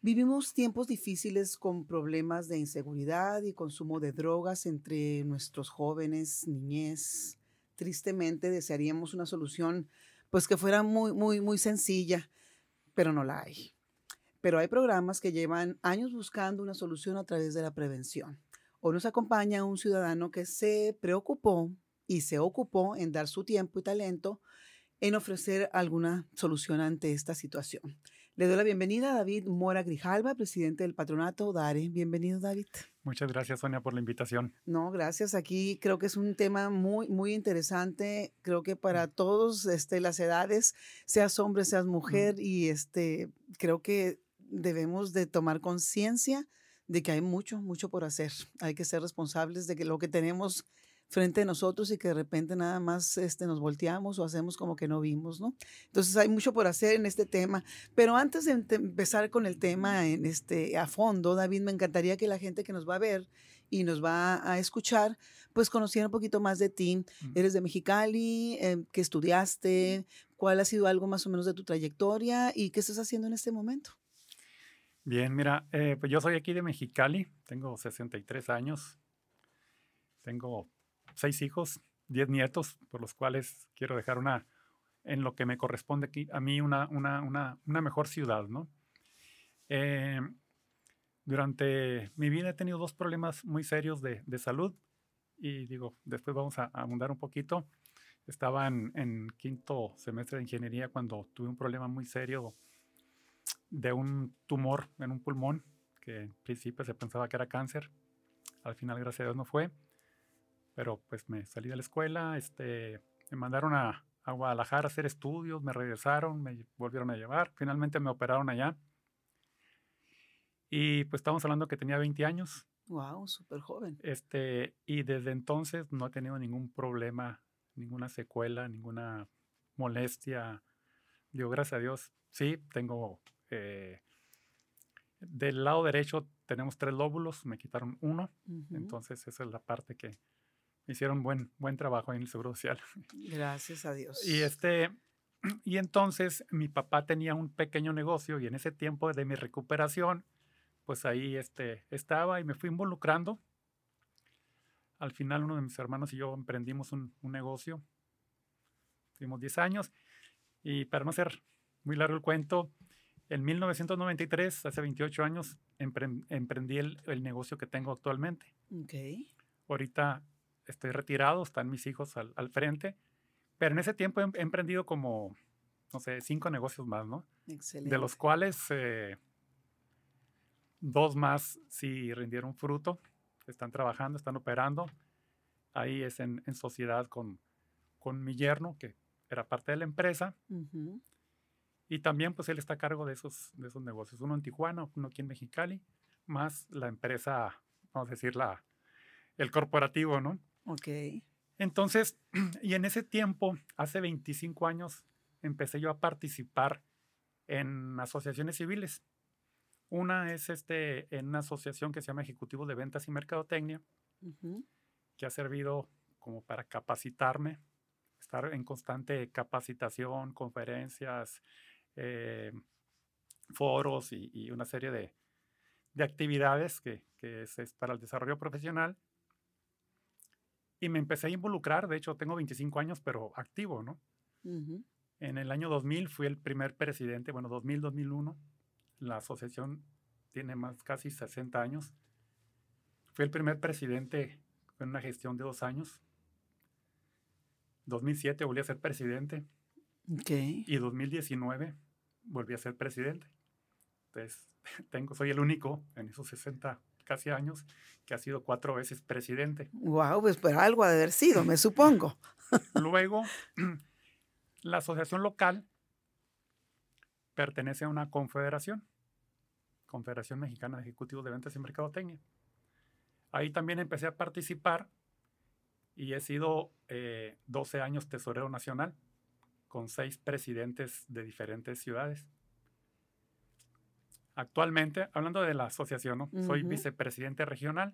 Vivimos tiempos difíciles con problemas de inseguridad y consumo de drogas entre nuestros jóvenes, niñez. Tristemente desearíamos una solución pues que fuera muy, muy, muy sencilla, pero no la hay. Pero hay programas que llevan años buscando una solución a través de la prevención. Hoy nos acompaña un ciudadano que se preocupó y se ocupó en dar su tiempo y talento en ofrecer alguna solución ante esta situación. Le doy la bienvenida a David Mora Grijalva, presidente del patronato DARE. Bienvenido, David. Muchas gracias, Sonia, por la invitación. No, gracias. Aquí creo que es un tema muy, muy interesante. Creo que para todos este, las edades, seas hombre, seas mujer, y este, creo que debemos de tomar conciencia de que hay mucho, mucho por hacer. Hay que ser responsables de que lo que tenemos frente a nosotros y que de repente nada más este, nos volteamos o hacemos como que no vimos, ¿no? Entonces hay mucho por hacer en este tema. Pero antes de empezar con el tema en este, a fondo, David, me encantaría que la gente que nos va a ver y nos va a escuchar, pues conociera un poquito más de ti. Eres de Mexicali, eh, ¿qué estudiaste? ¿Cuál ha sido algo más o menos de tu trayectoria y qué estás haciendo en este momento? Bien, mira, eh, pues yo soy aquí de Mexicali, tengo 63 años, tengo seis hijos, diez nietos, por los cuales quiero dejar una, en lo que me corresponde a mí una, una, una, una mejor ciudad, ¿no? Eh, durante mi vida he tenido dos problemas muy serios de, de salud y digo, después vamos a, abundar un poquito. Estaba en, en, quinto semestre de ingeniería cuando tuve un problema muy serio de un tumor en un pulmón, que en principio se pensaba que era cáncer. Al final, gracias a Dios, no fue pero pues me salí de la escuela, este, me mandaron a, a Guadalajara a hacer estudios, me regresaron, me volvieron a llevar, finalmente me operaron allá. Y pues estamos hablando que tenía 20 años. Wow, súper joven. Este, y desde entonces no he tenido ningún problema, ninguna secuela, ninguna molestia. Digo, gracias a Dios, sí, tengo, eh, del lado derecho tenemos tres lóbulos, me quitaron uno, entonces esa es la parte que, hicieron buen, buen trabajo en el Seguro Social. Gracias a Dios. Y, este, y entonces mi papá tenía un pequeño negocio y en ese tiempo de mi recuperación, pues ahí este, estaba y me fui involucrando. Al final uno de mis hermanos y yo emprendimos un, un negocio. Tuvimos 10 años y para no ser muy largo el cuento, en 1993, hace 28 años, emprendí el, el, negocio que tengo actualmente. Okay. Ahorita estoy retirado, están mis hijos al, al frente, pero en ese tiempo he, he, emprendido como, no sé, cinco negocios más, ¿no? Excelente. De los cuales eh, dos más sí rindieron fruto, están trabajando, están operando. Ahí es en, en sociedad con, con mi yerno, que era parte de la empresa. Uh -huh. Y también, pues, él está a cargo de esos, de esos negocios. Uno en Tijuana, uno aquí en Mexicali, más la empresa, vamos a decir, la, el corporativo, ¿no? Ok. Entonces, y en ese tiempo, hace 25 años, empecé yo a participar en asociaciones civiles. Una es este, en una asociación que se llama Ejecutivo de Ventas y Mercadotecnia, uh -huh. que ha servido como para capacitarme, estar en constante capacitación, conferencias, eh, foros y, y, una serie de, de actividades que, que es, es, para el desarrollo profesional. Y me empecé a involucrar, de hecho tengo 25 años, pero activo, ¿no? Uh -huh. En el año 2000 fui el primer presidente, bueno, 2000-2001. La asociación tiene más, casi 60 años. Fui el primer presidente con una gestión de dos años. 2007 volví a ser presidente. Okay. Y 2019 volví a ser presidente. Entonces, tengo, soy el único en esos 60 casi años que ha sido cuatro veces presidente. Wow, pues pero algo ha de haber sido, me supongo. Luego, la asociación local pertenece a una confederación, Confederación Mexicana de Ejecutivos de Ventas y Mercadotecnia. Ahí también empecé a participar y he sido 12 eh, años tesorero nacional con seis presidentes de diferentes ciudades. Actualmente, hablando de la asociación, soy vicepresidente regional.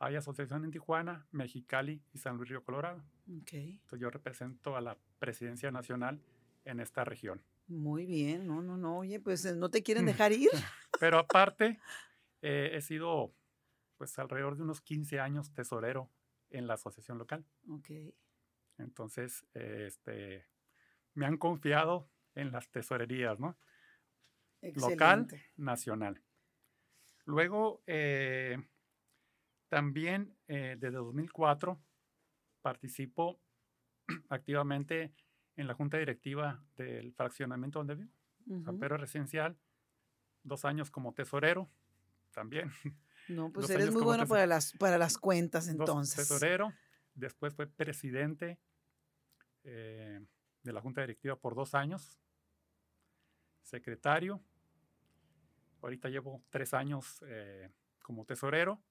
Hay asociación en Tijuana, Mexicali y San Luis Río Colorado. Entonces yo represento a la presidencia nacional en esta región. Muy bien, no, no, no, oye, pues eh, no te quieren dejar ir. Pero aparte, eh, he sido pues alrededor de unos 15 años tesorero en la asociación local. Ok. Entonces, este, me han confiado en las tesorerías, ¿no? Local, nacional. Luego, eh, también eh, desde 2004 participo activamente en la junta directiva del fraccionamiento donde vivo, San Pedro Residencial, dos años como tesorero también. No, pues eres muy bueno para las, para las cuentas entonces. tesorero, después fue presidente eh, de la Junta Directiva por dos años, secretario, ahorita llevo tres años eh, como tesorero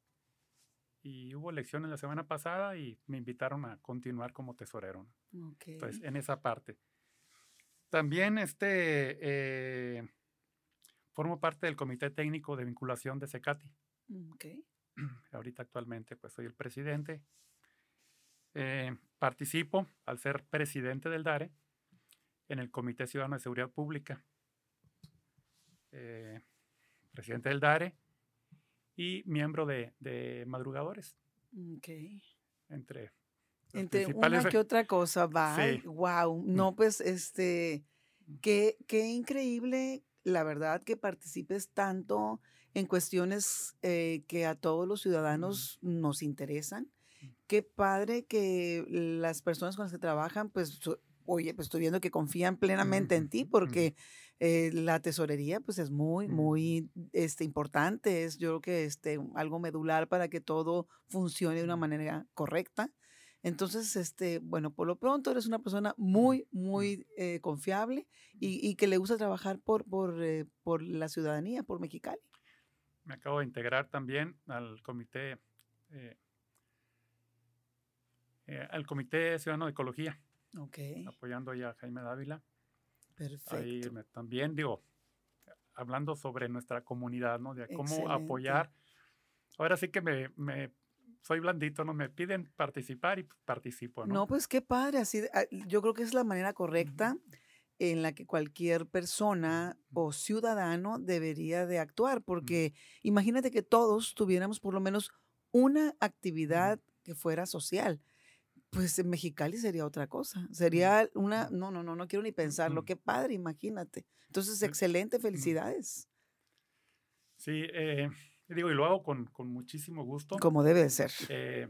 y hubo elecciones la semana pasada y me invitaron a continuar como tesorero. Entonces, en esa parte. También este, eh, formo parte del Comité Técnico de Vinculación de Secati. Mm, okay. Ahorita actualmente pues soy el presidente. Eh, participo al ser presidente del DARE en el Comité Ciudadano de Seguridad Pública. Eh, presidente del DARE y miembro de, madrugadores. Okay. Entre entre una que otra cosa va. Wow. No, pues este, qué, qué increíble, la verdad, que participes tanto en cuestiones eh, que a todos los ciudadanos nos interesan. Qué padre que las personas con las que trabajan, pues, oye, pues estoy viendo que confían plenamente en ti porque eh, la tesorería, pues es muy, muy este, importante. Es yo creo que este, algo medular para que todo funcione de una manera correcta. Entonces, este, bueno, por lo pronto eres una persona muy, muy eh, confiable y, que le gusta trabajar por, por, eh, por la ciudadanía, por Mexicali me acabo de integrar también al comité, al comité ciudadano de ecología. Apoyando ya a Jaime Dávila. Perfecto. Ahí también digo, hablando sobre nuestra comunidad, ¿no? De cómo apoyar. Ahora sí que me, me, soy blandito, ¿no? Me piden participar y participo, ¿no? No, pues qué padre, así, ah, yo creo que es la manera correcta en la que cualquier persona o ciudadano debería de actuar, porque imagínate que todos tuviéramos por lo menos una actividad que fuera social. Pues en Mexicali sería otra cosa. Sería una, no, no, no, no quiero ni pensarlo. Qué padre, imagínate. Entonces, excelente, felicidades. Sí, eh, digo, y lo hago con, con muchísimo gusto. Como debe de ser. Eh,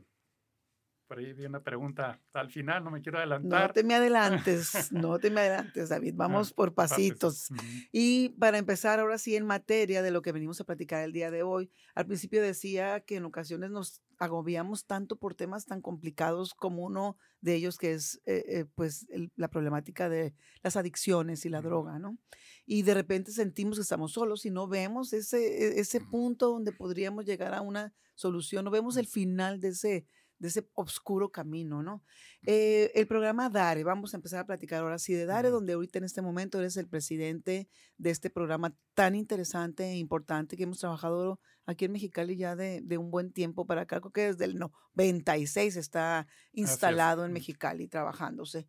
por ahí vi una pregunta al final, no me quiero adelantar. No te me adelantes, no te me adelantes, David. Vamos por pasitos. Y para empezar ahora sí en materia de lo que venimos a platicar el día de hoy, al principio decía que en ocasiones nos agobiamos tanto por temas tan complicados como uno de ellos que es eh, eh, pues la problemática de las adicciones y la droga, ¿no? Y de repente sentimos que estamos solos y no vemos ese, e, ese punto donde podríamos llegar a una solución, no vemos el final de ese, de ese oscuro camino, ¿no? Eh, el programa DARE, vamos a empezar a platicar ahora sí de DARE, donde ahorita en este momento eres el presidente de este programa tan interesante e importante que hemos trabajado aquí en Mexicali ya de, un buen tiempo para acá, creo que desde el 96 está instalado en Mexicali trabajándose.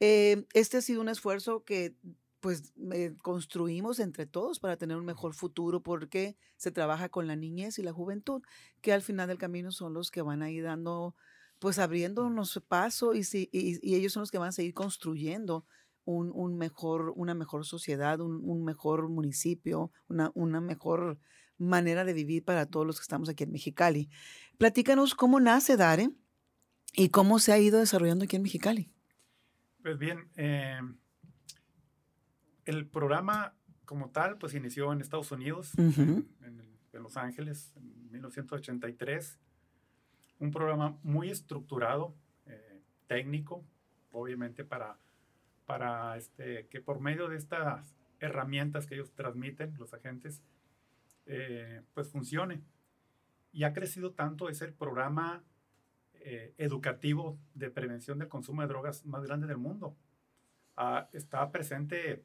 Eh, este ha sido un esfuerzo que pues construimos entre todos para tener un mejor futuro porque se trabaja con la niñez y la juventud, que al final del camino son los que van a ir dando, pues abriéndonos paso y, y, ellos son los que van a seguir construyendo un, mejor, una mejor sociedad, un, mejor municipio, una, una mejor manera de vivir para todos los que estamos aquí en Mexicali. Platícanos cómo nace Dare y cómo se ha ido desarrollando aquí en Mexicali. Pues bien, eh, el programa como tal, pues inició en Estados Unidos, en, Los Ángeles, en 1983. Un programa muy estructurado, eh, técnico, obviamente para, para este, que por medio de estas herramientas que ellos transmiten, los agentes, eh, pues funcione. Y ha crecido tanto, es el programa eh, educativo de prevención del consumo de drogas más grande del mundo. Ah, está presente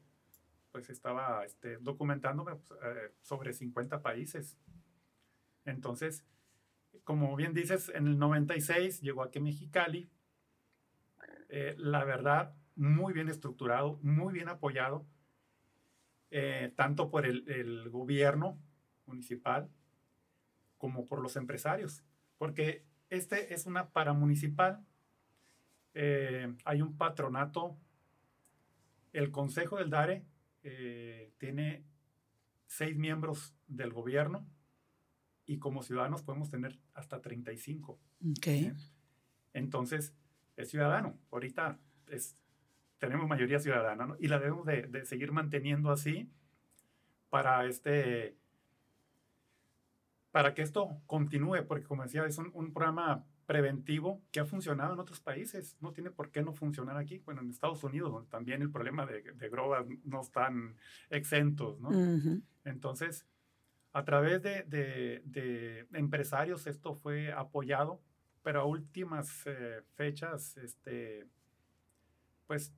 pues estaba este, documentándome pues, eh, sobre 50 países. Entonces, como bien dices, en el 96 llegó aquí Mexicali. Eh, la verdad, muy bien estructurado, muy bien apoyado, eh, tanto por el, el, gobierno municipal como por los empresarios, porque este es una paramunicipal. hay un patronato, el Consejo del DARE eh, tiene seis miembros del gobierno y como ciudadanos podemos tener hasta 35. Okay. Entonces, es ciudadano. Ahorita es, tenemos mayoría ciudadana y la debemos de, seguir manteniendo así para este para que esto continúe, porque como decía, es un, un programa preventivo que ha funcionado en otros países. No tiene por qué no funcionar aquí. Bueno, en Estados Unidos, donde también el problema de, de drogas no están exentos, ¿no? Entonces, a través de, de, empresarios esto fue apoyado, pero a últimas eh, fechas, este, pues,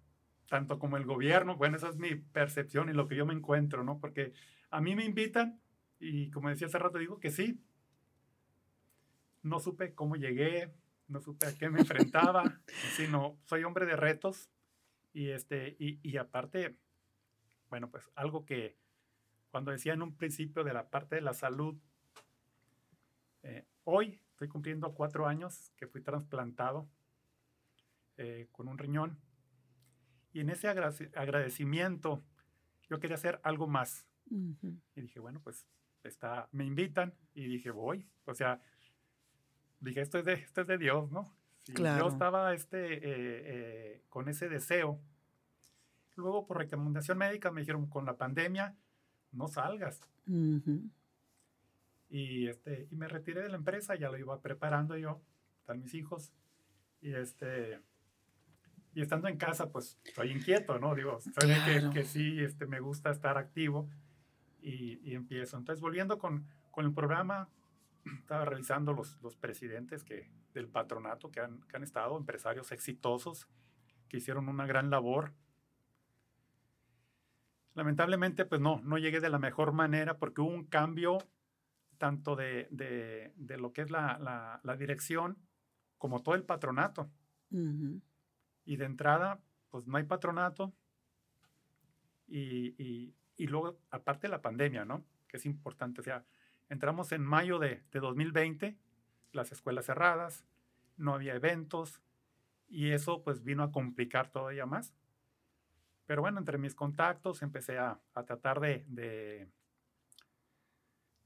tanto como el gobierno, bueno, esa es mi percepción y lo que yo me encuentro, ¿no? Porque a mí me invitan y como decía hace rato, digo que sí, no supe cómo llegué, no supe a qué me enfrentaba, sino soy hombre de retos y, este, y, aparte, bueno, pues algo que cuando decía en un principio de la parte de la salud, eh, hoy estoy cumpliendo cuatro años que fui trasplantado eh, con un riñón y en ese agradecimiento yo quería hacer algo más. Y dije, bueno, pues está, me invitan y dije, voy. O sea, dije, esto es de, esto es de Dios, ¿no? Yo estaba este, eh, eh, con ese deseo. Luego, por recomendación médica, me dijeron, con la pandemia, no salgas. y, este, y me retiré de la empresa, ya lo iba preparando yo, están mis hijos. Y, este, y estando en casa, pues, estoy inquieto, ¿no? Digo, que, que, sí este, me gusta estar activo y, y empiezo. Entonces, volviendo con, con el programa, estaba revisando los, los presidentes que, del patronato que han, que han estado, empresarios exitosos, que hicieron una gran labor. Lamentablemente, pues no, no llegué de la mejor manera porque hubo un cambio tanto de, de, de lo que es la, la, la, dirección como todo el patronato. Y de entrada, pues no hay patronato. Y, y, y, luego, aparte de la pandemia, ¿no? Que es importante, o sea, Entramos en mayo de, 2020, las escuelas cerradas, no había eventos y eso pues vino a complicar todavía más. Pero bueno, entre mis contactos empecé a, tratar de, de,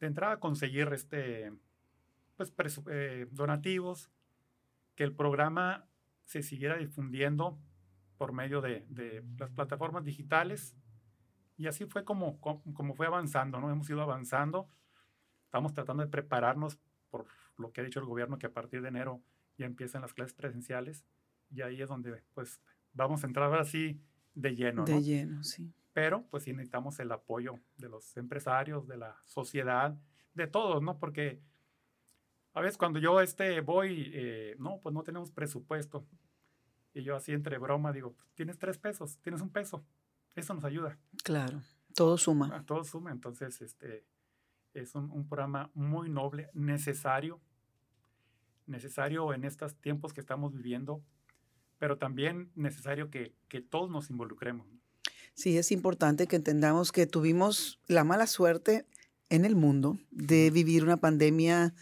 entrar a conseguir este, pues, eh, donativos, que el programa se siguiera difundiendo por medio de, las plataformas digitales. Y así fue como, como, fue avanzando, ¿no? Hemos ido avanzando Estamos tratando de prepararnos por lo que ha dicho el gobierno, que a partir de enero ya empiezan las clases presenciales y ahí es donde pues vamos a entrar así de lleno. De lleno, sí. Pero pues sí necesitamos el apoyo de los empresarios, de la sociedad, de todos, ¿no? Porque a veces cuando yo este voy, eh, no, pues no tenemos presupuesto. Y yo así entre broma digo, tienes tres pesos, tienes un peso. Eso nos ayuda. Claro, todo suma. Ah, todo suma. Entonces, este, es un, programa muy noble, necesario, necesario en estos tiempos que estamos viviendo, pero también necesario que, que todos nos involucremos. Sí, es importante que entendamos que tuvimos la mala suerte en el mundo de vivir una pandemia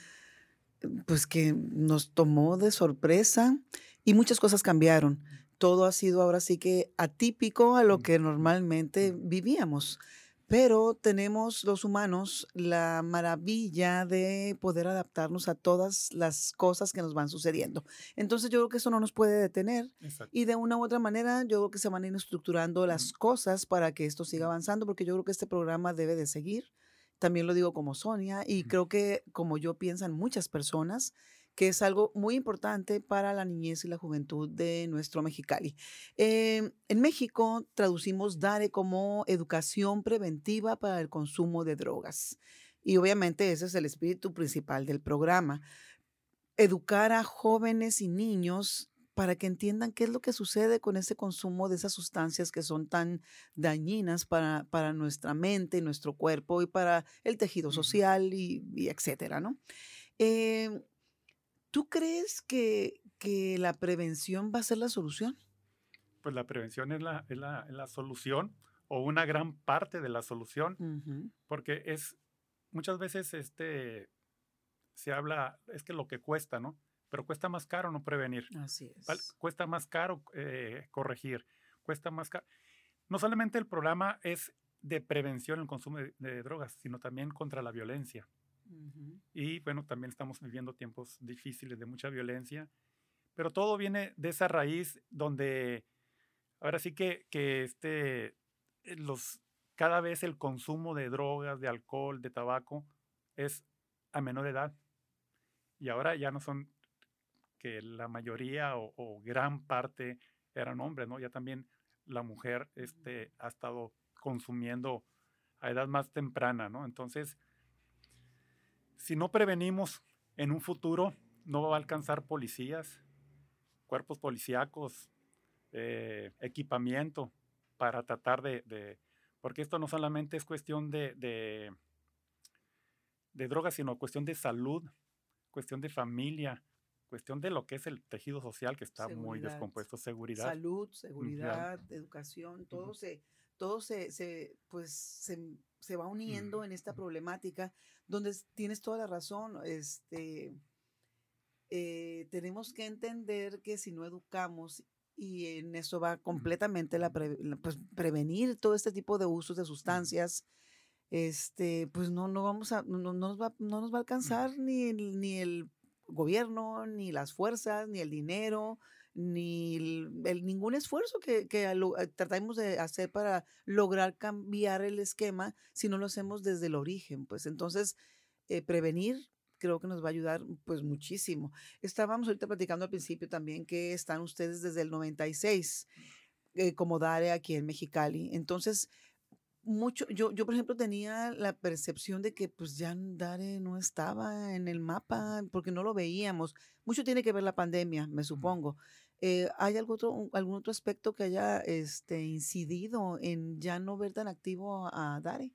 pues que nos tomó de sorpresa y muchas cosas cambiaron. Todo ha sido ahora sí que atípico a lo que normalmente vivíamos Pero tenemos los humanos la maravilla de poder adaptarnos a todas las cosas que nos van sucediendo. Entonces yo creo que eso no nos puede detener y de una u otra manera yo creo que se van a ir estructurando las cosas para que esto siga avanzando porque yo creo que este programa debe de seguir. También lo digo como Sonia y creo que como yo piensan muchas personas que es algo muy importante para la niñez y la juventud de nuestro Mexicali. Em, en México traducimos DARE como educación preventiva para el consumo de drogas. Y obviamente ese es el espíritu principal del programa. Educar a jóvenes y niños para que entiendan qué es lo que sucede con ese consumo de esas sustancias que son tan dañinas para, para nuestra mente, nuestro cuerpo y para el tejido social y, y etcétera, ¿no? Eh, ¿Tú crees que, la prevención va a ser la solución? Pues la prevención es la, la, solución o una gran parte de la solución, porque es muchas veces este, se habla, es que lo que cuesta, ¿no? Pero cuesta más caro no prevenir. Así es. Cuesta más caro eh, corregir, cuesta más caro. No solamente el programa es de prevención el consumo de drogas, sino también contra la violencia. Y bueno, también estamos viviendo tiempos difíciles de mucha violencia, pero todo viene de esa raíz donde ahora sí que, que este, eh, los, cada vez el consumo de drogas, de alcohol, de tabaco es a menor edad. Y ahora ya no son que la mayoría o, gran parte eran hombres, ¿no? Ya también la mujer este, ha estado consumiendo a edad más temprana, ¿no? Entonces, si no prevenimos en un futuro, no va a alcanzar policías, cuerpos policíacos, eh, equipamiento para tratar de, porque esto no solamente es cuestión de, de, drogas, sino cuestión de salud, cuestión de familia, cuestión de lo que es el tejido social que está muy descompuesto, seguridad. Salud, seguridad, educación, todo se, todo se, pues, se, va uniendo en esta problemática donde tienes toda la razón. Este, eh, tenemos que entender que si no educamos y en eso va completamente la, pues, prevenir todo este tipo de usos de sustancias, este, pues no, no vamos a, no, nos, va, no nos va a alcanzar ni, ni el gobierno, ni las fuerzas, ni el dinero, ni el, ningún esfuerzo que, que eh, tratamos de hacer para lograr cambiar el esquema si no lo hacemos desde el origen. Pues entonces, eh, prevenir creo que nos va a ayudar pues muchísimo. Estábamos ahorita platicando al principio también que están ustedes desde el 96 eh, como DARE aquí en Mexicali. Entonces, mucho, yo, yo por ejemplo tenía la percepción de que pues ya Dare no estaba en el mapa porque no lo veíamos. Mucho tiene que ver la pandemia, me supongo. Eh, ¿Hay algún otro, algún otro aspecto que haya este, incidido en ya no ver tan activo a Dare?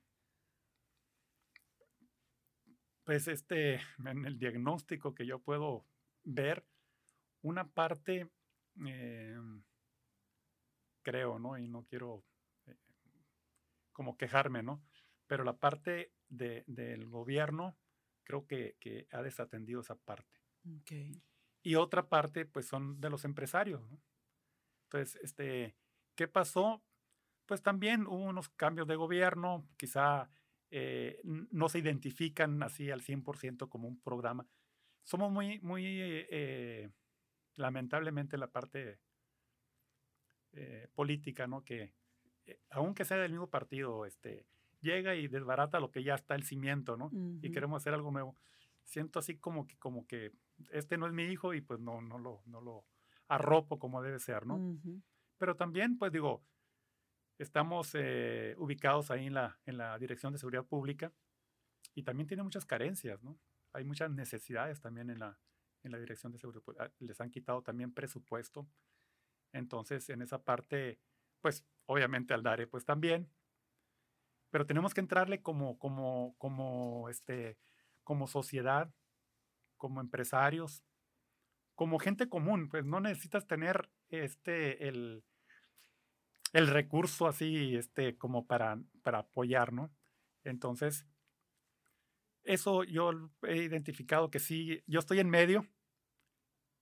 Pues este, en el diagnóstico que yo puedo ver, una parte, em, creo, ¿no? Y no quiero como quejarme, ¿no? Pero la parte del gobierno creo que, ha desatendido esa parte. Y otra parte, pues son de los empresarios, ¿no? Entonces, este, ¿qué pasó? Pues también hubo unos cambios de gobierno, quizá eh, no se identifican así al 100% como un programa. Somos muy, muy, eh, lamentablemente, la parte eh, política, ¿no? Que eh, aunque sea del mismo partido, este, llega y desbarata lo que ya está el cimiento, ¿no? Y queremos hacer algo nuevo. Siento así como que, como que este no es mi hijo y pues no, no, lo, no lo arropo como debe ser, ¿no? Pero también, pues digo, estamos eh, ubicados ahí en la, en la Dirección de Seguridad Pública y también tiene muchas carencias, ¿no? Hay muchas necesidades también en la, en la Dirección de Seguridad Pública. Ah, les han quitado también presupuesto. Entonces, en esa parte, pues obviamente al DARE pues también, pero tenemos que entrarle como, como, como, este, como sociedad, como empresarios, como gente común, pues no necesitas tener este, el, el recurso así, este, como para, para apoyar, ¿no? Entonces, eso yo he identificado que sí, yo estoy en medio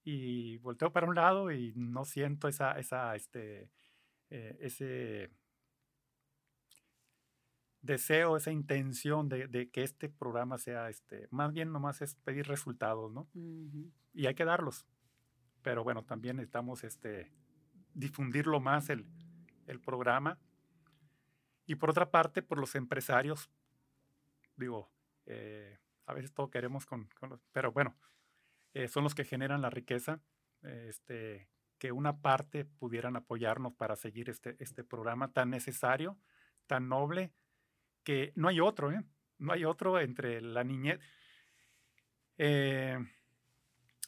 y volteo para un lado y no siento esa, esa, este, eh, ese, deseo, esa intención de, que este programa sea, este, más bien nomás es pedir resultados, ¿no? Y hay que darlos. Pero bueno, también necesitamos este, difundirlo más el, el programa. Y por otra parte, por los empresarios, digo, eh, a veces todo queremos con, los, pero bueno, eh, son los que generan la riqueza, este, que una parte pudieran apoyarnos para seguir este, este programa tan necesario, tan noble, que no hay otro, ¿eh? No hay otro entre la niñez. Eh,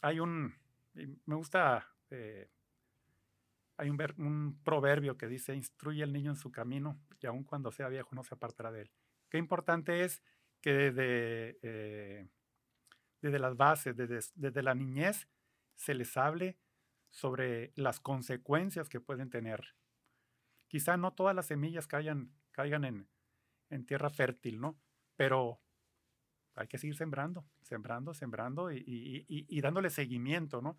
hay un, me gusta, eh, hay un, proverbio que dice, instruye al niño en su camino y aun cuando sea viejo no se apartará de él. Qué importante es que desde, desde las bases, desde, desde la niñez, se les hable sobre las consecuencias que pueden tener. Quizá no todas las semillas caigan, caigan en, en tierra fértil, ¿no? Pero hay que seguir sembrando, sembrando, sembrando y, dándole seguimiento, ¿no?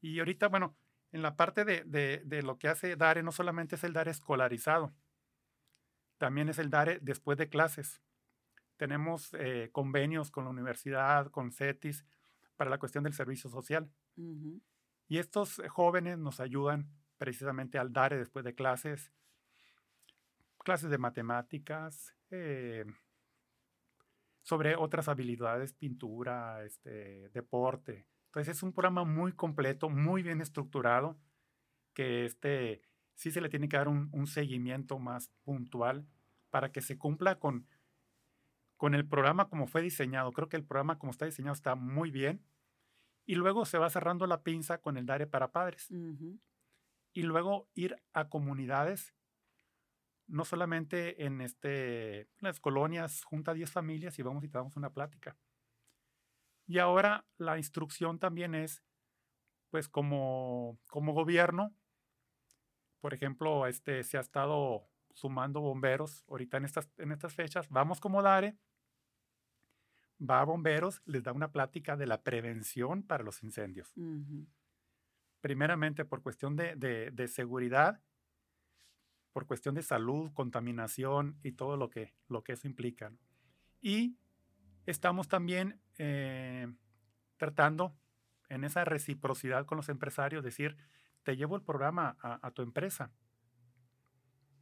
Y ahorita, bueno, en la parte de, lo que hace DARE, no solamente es el DARE escolarizado, también es el DARE después de clases. Tenemos eh, convenios con la universidad, con CETIS, para la cuestión del servicio social. Y estos jóvenes nos ayudan precisamente al DARE después de clases, clases de matemáticas, eh, sobre otras habilidades, pintura, este, deporte. Entonces es un programa muy completo, muy bien estructurado, que este, sí se le tiene que dar un, seguimiento más puntual para que se cumpla con, con el programa como fue diseñado. Creo que el programa como está diseñado está muy bien. Y luego se va cerrando la pinza con el DARE para padres. Y luego ir a comunidades no solamente en este, las colonias, junta 10 familias y vamos y te damos una plática. Y ahora la instrucción también es, pues como, como gobierno, por ejemplo, este, se ha estado sumando bomberos ahorita en estas, en estas fechas, vamos como DARE, va a bomberos, les da una plática de la prevención para los incendios. Primeramente por cuestión de, de seguridad por cuestión de salud, contaminación y todo lo que, lo que eso implica. Y estamos también eh, tratando en esa reciprocidad con los empresarios, decir, te llevo el programa a, tu empresa.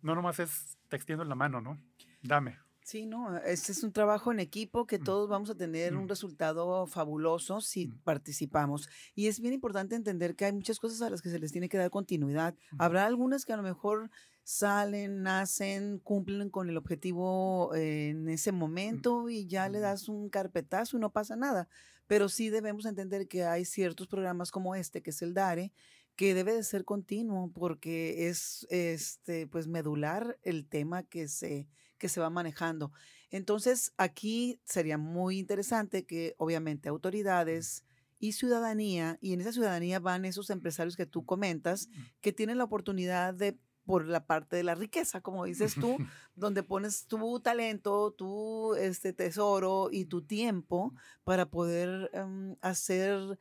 No nomás es te extiendo la mano, ¿no? Dame. Sí, no, este es un trabajo en equipo que mm. todos vamos a tener un mm. resultado fabuloso si mm. participamos. Y es bien importante entender que hay muchas cosas a las que se les tiene que dar continuidad. Habrá algunas que a lo mejor salen, nacen, cumplen con el objetivo en ese momento y ya le das un carpetazo y no pasa nada. Pero sí debemos entender que hay ciertos programas como este, que es el DARE, que debe de ser continuo porque es este pues medular el tema que se que se va manejando. Entonces, aquí sería muy interesante que obviamente autoridades y ciudadanía, y en esa ciudadanía van esos empresarios que tú comentas, que tienen la oportunidad de por la parte de la riqueza, como dices tú, donde pones tu talento, tu este tesoro y tu tiempo para poder em, hacer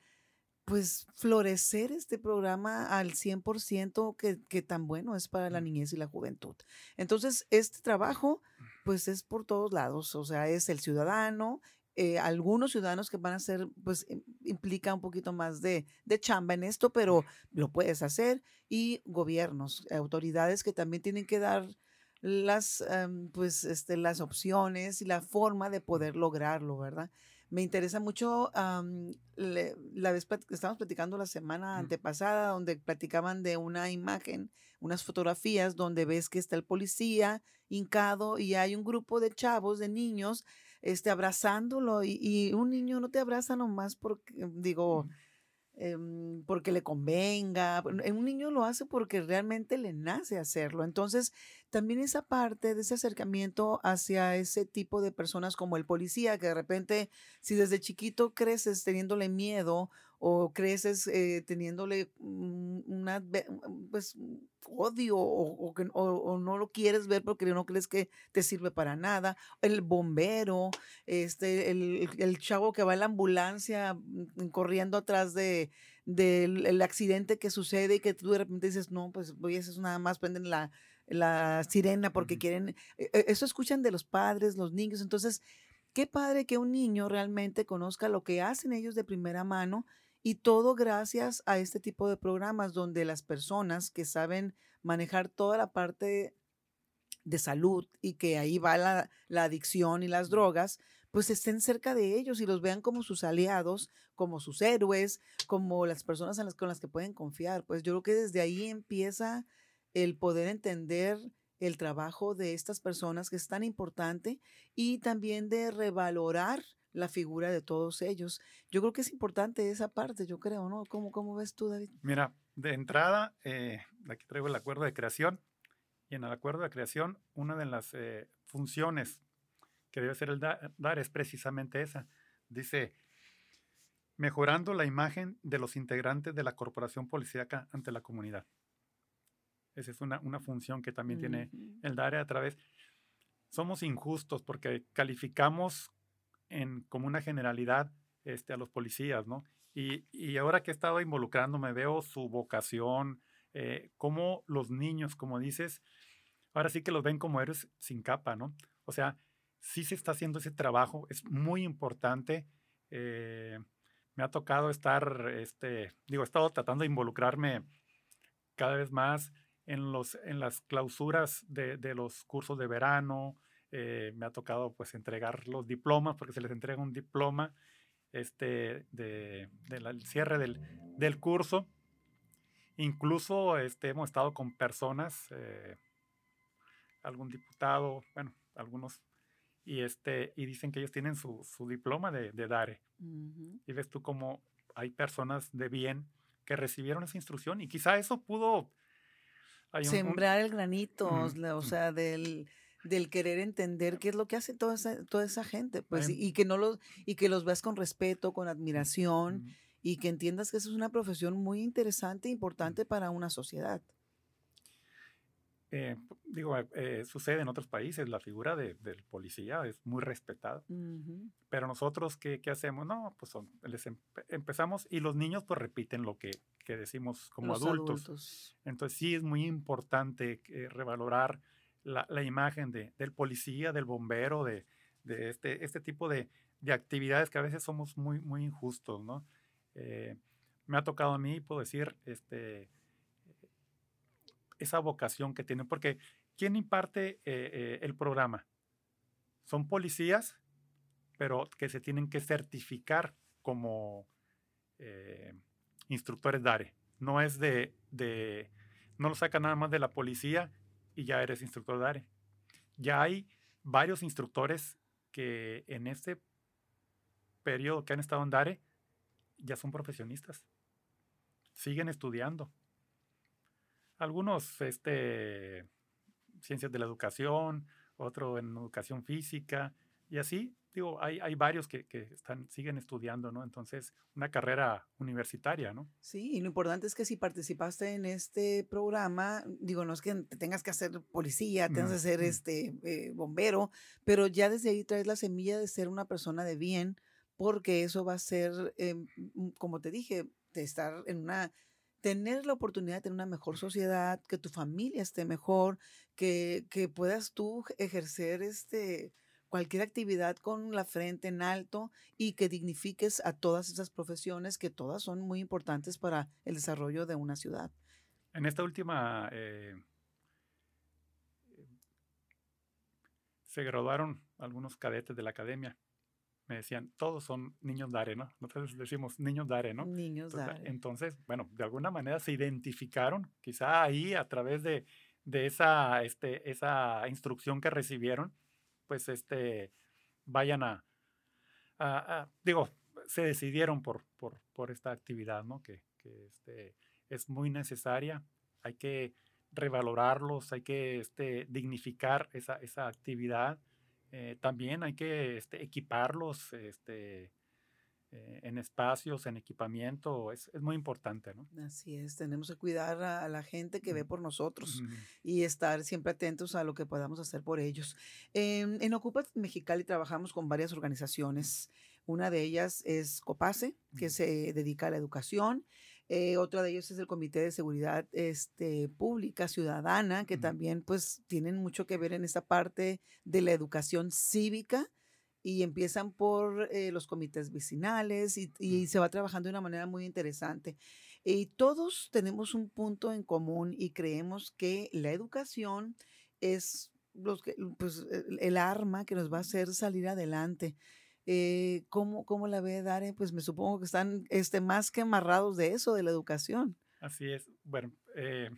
pues florecer este programa al 100% que, que tan bueno es para la niñez y la juventud. Entonces, este trabajo pues es por todos lados, o sea, es el ciudadano, eh, algunos ciudadanos que van a ser, pues implica un poquito más de, de, chamba en esto, pero lo puedes hacer, y gobiernos, autoridades que también tienen que dar las, em, pues, este, las opciones y la forma de poder lograrlo, ¿verdad? Me interesa mucho la vez que estábamos platicando la semana antepasada, donde platicaban de una imagen, unas fotografías donde ves que está el policía hincado y hay un grupo de chavos, de niños, este, abrazándolo y, y un niño no te abraza nomás porque, digo, Em, porque le convenga. Un niño lo hace porque realmente le nace hacerlo. Entonces, también esa parte de ese acercamiento hacia ese tipo de personas como el policía, que de repente, si desde chiquito creces teniéndole miedo o creces eh, teniéndole una, pues, odio o, o, no lo quieres ver porque no crees que te sirve para nada. El bombero, este, el, el chavo que va en la ambulancia mm, corriendo atrás de, del accidente que sucede y que tú de repente dices, no, pues voy a hacer nada más, prenden la, la sirena porque quieren, e, e, eso escuchan de los padres, los niños, entonces, qué padre que un niño realmente conozca lo que hacen ellos de primera mano y todo gracias a este tipo de programas donde las personas que saben manejar toda la parte de salud y que ahí va la, adicción y las drogas, pues estén cerca de ellos y los vean como sus aliados, como sus héroes, como las personas en con las que pueden confiar. Pues yo creo que desde ahí empieza el poder entender el trabajo de estas personas que es tan importante y también de revalorar la figura de todos ellos. Yo creo que es importante esa parte, yo creo, ¿no? ¿Cómo, cómo ves tú, David? Mira, de entrada, eh, aquí traigo el acuerdo de creación y en el acuerdo de creación, una de las eh, funciones que debe ser el dar es precisamente esa. Dice, mejorando la imagen de los integrantes de la corporación policíaca ante la comunidad. Esa es una, una función que también tiene el DARE a través. Somos injustos porque calificamos en, como una generalidad este, a los policías, ¿no? Y, y ahora que he estado involucrándome, veo su vocación, eh, como los niños, como dices, ahora sí que los ven como héroes sin capa, ¿no? O sea, sí se está haciendo ese trabajo, es muy importante. Eh, me ha tocado estar, este, digo, he estado tratando de involucrarme cada vez más en, los, en las clausuras de, de los cursos de verano. Eh, me ha tocado pues entregar los diplomas porque se les entrega un diploma este, de, del cierre del, del, curso. Incluso este, hemos estado con personas, eh, algún diputado, bueno, algunos, y, este, y dicen que ellos tienen su, su diploma de, de DARE. Y ves tú cómo hay personas de bien que recibieron esa instrucción y quizá eso pudo... Sembrar el granito, o sea, del, del querer entender qué es lo que hace toda esa, toda esa gente, pues, y, que no los, y que los veas con respeto, con admiración, y que entiendas que eso es una profesión muy interesante e importante para una sociedad. Eh, digo, eh, eh, sucede en otros países, la figura de, del policía es muy respetada. Pero nosotros, ¿qué, ¿qué, hacemos? No, pues les empezamos y los niños pues repiten lo que, que decimos como adultos. Entonces sí es muy importante revalorar la, imagen de, del policía, del bombero, de, de este, este tipo de, de, actividades que a veces somos muy, muy injustos, ¿no? me ha tocado a mí, puedo decir, este esa vocación que tienen. Porque ¿quién imparte eh, eh, el programa? Son policías, pero que se tienen que certificar como eh, instructores DARE. No es de, de, no lo saca nada más de la policía y ya eres instructor DARE. Ya hay varios instructores que en este periodo que han estado en DARE ya son profesionistas. Siguen estudiando algunos este, ciencias de la educación, otro en educación física, y así, digo, hay, hay varios que, que, están, siguen estudiando, ¿no? Entonces, una carrera universitaria, ¿no? Sí, y lo importante es que si participaste en este programa, digo, no es que tengas que hacer policía, tengas que ser este, eh, bombero, pero ya desde ahí traes la semilla de ser una persona de bien, porque eso va a ser, em, como te dije, de estar en una tener la oportunidad de tener una mejor sociedad, que tu familia esté mejor, que, que puedas tú ejercer este, cualquier actividad con la frente en alto y que dignifiques a todas esas profesiones que todas son muy importantes para el desarrollo de una ciudad. En esta última eh, se graduaron algunos cadetes de la academia me decían, todos son niños Dare, ¿no? Nosotros decimos niños Dare, ¿no? Niños Dare. Entonces, bueno, de alguna manera se identificaron, quizá ahí a través de, de esa, este, esa instrucción que recibieron, pues este, vayan a, digo, se decidieron por, por, por, esta actividad, ¿no? Que, que este, es muy necesaria, hay que revalorarlos, hay que este, dignificar esa, esa actividad eh, también hay que este, equiparlos este, eh, en espacios, en equipamiento, es, es, muy importante, ¿no? Así es, tenemos que cuidar a, la gente que ve por nosotros y estar siempre atentos a lo que podamos hacer por ellos. en Ocupa Mexicali trabajamos con varias organizaciones. Una de ellas es COPASE, que se dedica a la educación. Eh, otra de ellos es el Comité de Seguridad este, Pública Ciudadana, que también pues tienen mucho que ver en esta parte de la educación cívica y empiezan por eh, los comités vecinales y, y, se va trabajando de una manera muy interesante. Y todos tenemos un punto en común y creemos que la educación es los que, pues, el arma que nos va a hacer salir adelante. Eh, ¿cómo, ¿Cómo la ve Darren? Pues me supongo que están este, más que amarrados de eso, de la educación. Así es. Bueno, eh,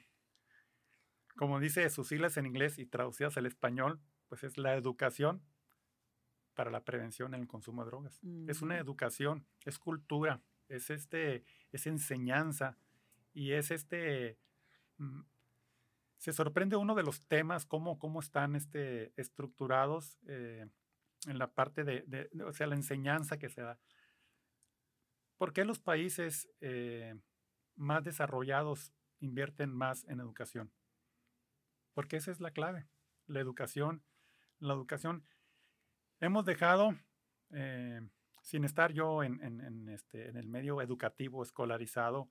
como dice sus siglas en inglés y traducidas al español, pues es la educación para la prevención en el consumo de drogas. Es una educación, es cultura, es, este, es enseñanza y es este... Mm, se sorprende uno de los temas, cómo, cómo están este, estructurados. Eh, en la parte de, o sea, la enseñanza que se da. ¿Por qué los países eh, más desarrollados invierten más en educación? Porque esa es la clave, la educación. La educación, hemos dejado, eh, sin estar yo en, este, en, el medio educativo escolarizado,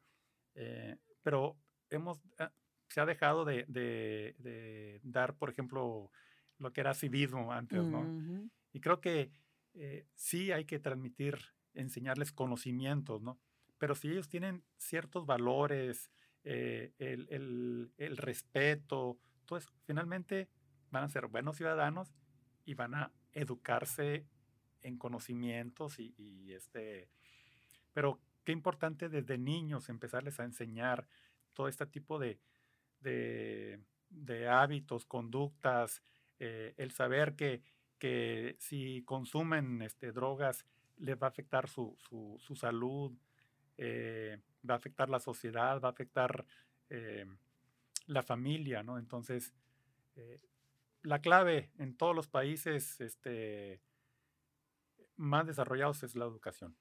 eh, pero hemos, ah, se ha dejado de, dar, por ejemplo, lo que era civismo antes, ¿no? Y creo que eh, sí hay que transmitir, enseñarles conocimientos, ¿no? Pero si ellos tienen ciertos valores, eh, el, respeto, entonces finalmente van a ser buenos ciudadanos y van a educarse en conocimientos y, este, pero qué importante desde niños empezarles a enseñar todo este tipo de, de, hábitos, conductas, eh, el saber que que si consumen este, drogas les va a afectar su, salud, eh, va a afectar la sociedad, va a afectar eh, la familia, ¿no? Entonces, la clave en todos los países este, más desarrollados es la educación.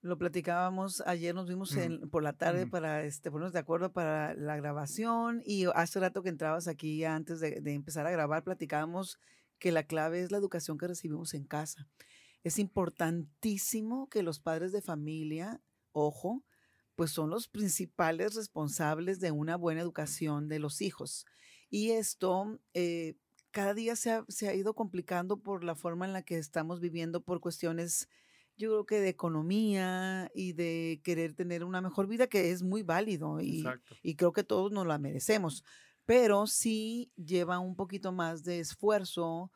Lo platicábamos ayer, nos vimos por la tarde para este, ponernos de acuerdo para la grabación y hace rato que entrabas aquí antes de, de empezar a grabar, platicábamos que la clave es la educación que recibimos en casa. Es importantísimo que los padres de familia, ojo, pues son los principales responsables de una buena educación de los hijos. Y esto eh, cada día se ha, ido complicando por la forma en la que estamos viviendo, por cuestiones, yo creo que de economía y de querer tener una mejor vida, que es muy válido y, y creo que todos nos la merecemos pero sí lleva un poquito más de esfuerzo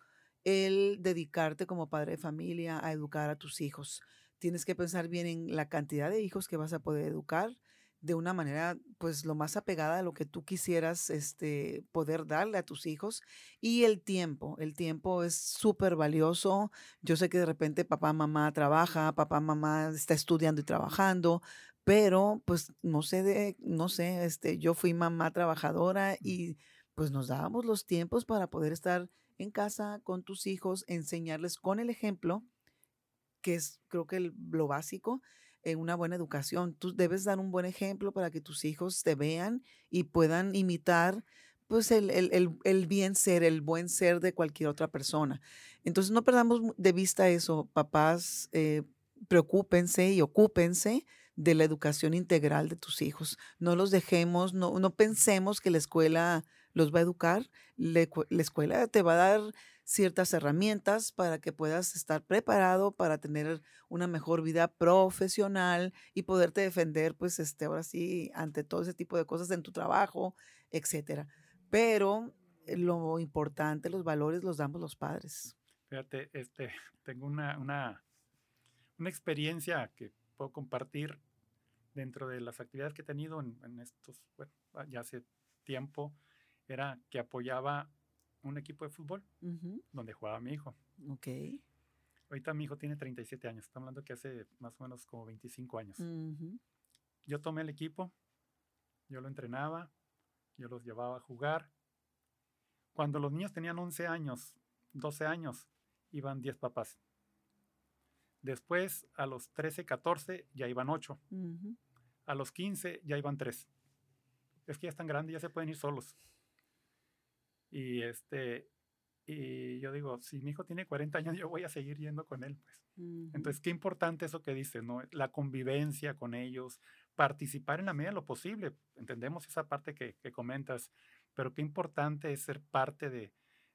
el dedicarte como padre de familia a educar a tus hijos. Tienes que pensar bien en la cantidad de hijos que vas a poder educar de una manera pues lo más apegada a lo que tú quisieras este poder darle a tus hijos y el tiempo, el tiempo es súper valioso. Yo sé que de repente papá, mamá trabaja, papá, mamá está estudiando y trabajando, pero pues no sé de, no sé, este, yo fui mamá trabajadora y pues nos dábamos los tiempos para poder estar en casa con tus hijos, enseñarles con el ejemplo, que es creo que lo básico en una buena educación. Tú debes dar un buen ejemplo para que tus hijos te vean y puedan imitar pues el, el, bien ser, el buen ser de cualquier otra persona. Entonces no perdamos de vista eso, papás, eh, preocúpense y ocúpense de la educación integral de tus hijos. No los dejemos, no, no pensemos que la escuela los va a educar. La, escuela te va a dar ciertas herramientas para que puedas estar preparado para tener una mejor vida profesional y poderte defender, pues, este, ahora sí, ante todo ese tipo de cosas en tu trabajo, etcétera. Pero lo importante, los valores los damos los padres. Fíjate, este, tengo una, una, una experiencia que puedo compartir dentro de las actividades que he tenido en, estos, bueno, ya hace tiempo, era que apoyaba un equipo de fútbol donde jugaba mi hijo. Ok. Ahorita mi hijo tiene 37 años, estamos hablando que hace más o menos como 25 años. Yo tomé el equipo, yo lo entrenaba, yo los llevaba a jugar. Cuando los niños tenían 11 años, 12 años, iban 10 papás. Después, a los 13, 14, ya iban 8. A los 15, ya iban 3. Es que ya están grandes, ya se pueden ir solos. Y este, y yo digo, si mi hijo tiene 40 años, yo voy a seguir yendo con él, pues. Entonces, qué importante eso que dice, ¿no? La convivencia con ellos, participar en la medida de lo posible. Entendemos esa parte que, comentas, pero qué importante es ser parte de,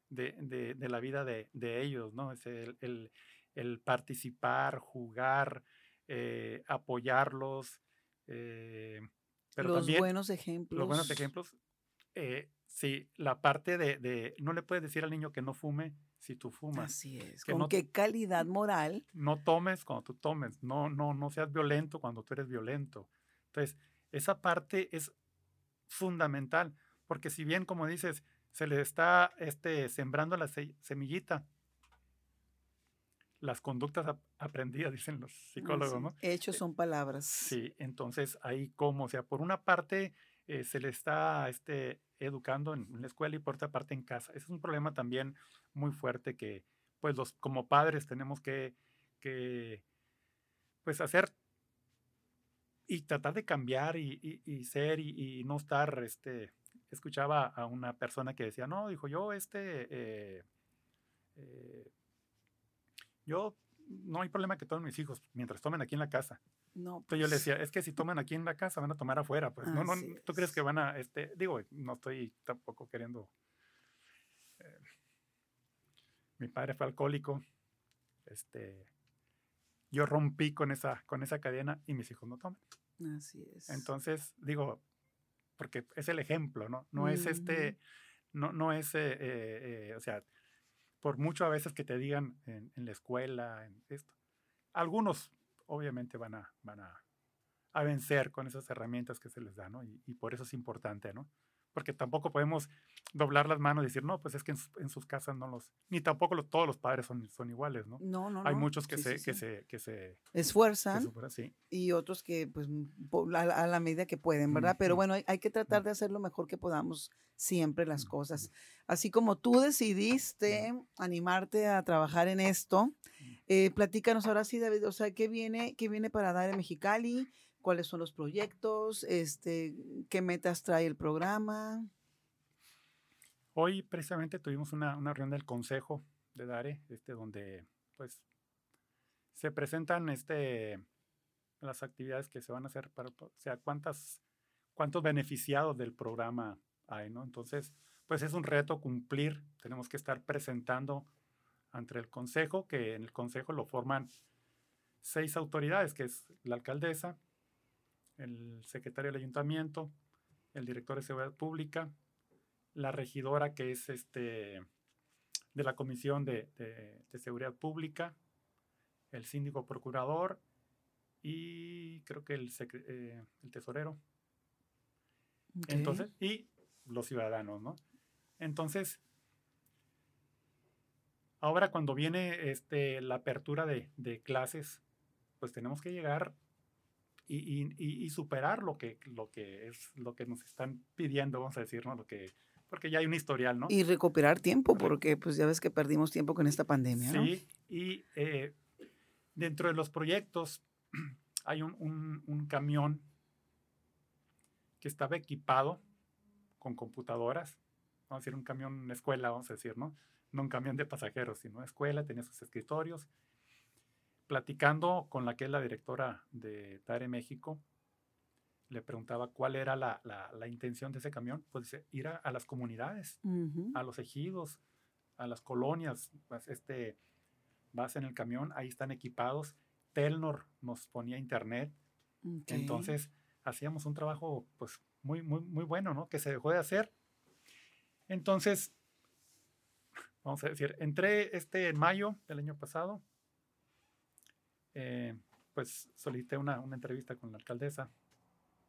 de, la vida de, ellos, ¿no? Es el, el, participar, jugar, eh, apoyarlos. Eh, pero los buenos ejemplos. Los buenos ejemplos. Eh, sí, la parte de, no le puedes decir al niño que no fume si tú fumas. Así es. ¿Con qué calidad moral? No tomes cuando tú tomes. No, no, no seas violento cuando tú eres violento. Entonces, esa parte es fundamental, porque si bien, como dices, se le está este, sembrando la semillita, las conductas aprendidas, dicen los psicólogos, ¿no? Hechos eh, son palabras. Sí, entonces ahí como, o sea, por una parte eh, se le está este, educando en la escuela y por otra parte en casa. Ese es un problema también muy fuerte que, pues, los como padres tenemos que, que pues, hacer y tratar de cambiar y, ser y, no estar, este, escuchaba a una persona que decía, no, dijo yo, este, eh, eh, yo, no hay problema que tomen mis hijos mientras tomen aquí en la casa. No, Entonces yo le pues decía, es que si toman aquí en la casa van a tomar afuera, pues no, no, ¿tú crees que van a, este, digo, no estoy tampoco queriendo, eh, mi padre fue alcohólico, este, yo rompí con esa, con esa cadena y mis hijos no toman. Así es. Entonces, digo, porque es el ejemplo, ¿no? No es este, no, no es, eh, eh, eh, o sea, por mucho a veces que te digan en, la escuela, en esto, algunos obviamente van a, van a, a, vencer con esas herramientas que se les da, ¿no? Y, y por eso es importante, ¿no? Porque tampoco podemos doblar las manos y decir, no, pues es que en, sus casas no los, ni tampoco los, todos los padres son, son iguales, ¿no? No, no, Hay muchos que, se, que, se, que se esfuerzan y otros que, pues, a, la medida que pueden, ¿verdad? Pero bueno, hay, que tratar de hacer lo mejor que podamos siempre las cosas. Así como tú decidiste animarte a trabajar en esto, eh, platícanos ahora sí, David, o sea, ¿qué viene, qué viene para dar en Mexicali? Cuáles son los proyectos, este, qué metas trae el programa. Hoy precisamente tuvimos una, reunión del Consejo de DARE, este, donde pues se presentan este, las actividades que se van a hacer para, o sea, cuántas, cuántos beneficiados del programa hay, ¿no? Entonces, pues es un reto cumplir, tenemos que estar presentando ante el Consejo, que en el Consejo lo forman seis autoridades, que es la alcaldesa, el secretario del ayuntamiento, el director de seguridad pública, la regidora que es este de la comisión de, seguridad pública, el síndico procurador y creo que el, eh, el tesorero. Entonces, y los ciudadanos, ¿no? Entonces, ahora cuando viene este, la apertura de, de clases, pues tenemos que llegar y, superar lo que, lo que es lo que nos están pidiendo, vamos a decir, ¿no? Lo que, porque ya hay un historial, ¿no? Y recuperar tiempo, porque pues ya ves que perdimos tiempo con esta pandemia, ¿no? Sí, y eh, dentro de los proyectos hay un, un, camión que estaba equipado con computadoras, vamos a decir un camión escuela, vamos a decir, ¿no? No un camión de pasajeros, sino escuela, tenía sus escritorios platicando con la que es la directora de TARE México, le preguntaba cuál era la, la, intención de ese camión, pues ir a, las comunidades, a los ejidos, a las colonias, pues, este, vas en el camión, ahí están equipados, Telnor nos ponía internet, entonces hacíamos un trabajo pues muy, muy, muy bueno, ¿no? Que se dejó de hacer. Entonces, vamos a decir, entré este en mayo del año pasado, eh, pues solicité una, una, entrevista con la alcaldesa.